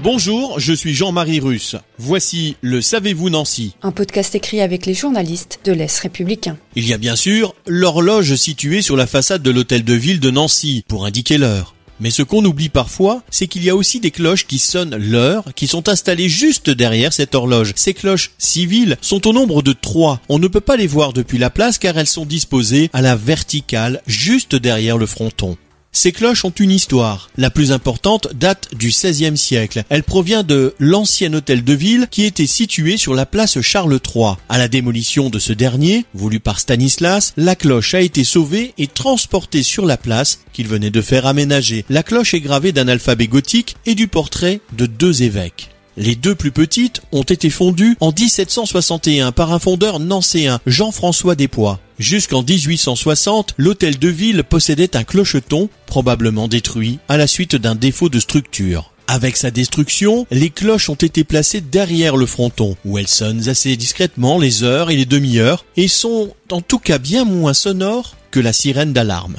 Bonjour, je suis Jean-Marie Russe. Voici le Savez-vous Nancy Un podcast écrit avec les journalistes de l'Est républicain. Il y a bien sûr l'horloge située sur la façade de l'hôtel de ville de Nancy pour indiquer l'heure. Mais ce qu'on oublie parfois, c'est qu'il y a aussi des cloches qui sonnent l'heure, qui sont installées juste derrière cette horloge. Ces cloches civiles sont au nombre de trois. On ne peut pas les voir depuis la place car elles sont disposées à la verticale, juste derrière le fronton. Ces cloches ont une histoire. La plus importante date du XVIe siècle. Elle provient de l'ancien hôtel de ville qui était situé sur la place Charles III. À la démolition de ce dernier, voulu par Stanislas, la cloche a été sauvée et transportée sur la place qu'il venait de faire aménager. La cloche est gravée d'un alphabet gothique et du portrait de deux évêques. Les deux plus petites ont été fondues en 1761 par un fondeur nancéen, Jean-François Despois. Jusqu'en 1860, l'hôtel de ville possédait un clocheton, probablement détruit à la suite d'un défaut de structure. Avec sa destruction, les cloches ont été placées derrière le fronton, où elles sonnent assez discrètement les heures et les demi-heures, et sont en tout cas bien moins sonores que la sirène d'alarme.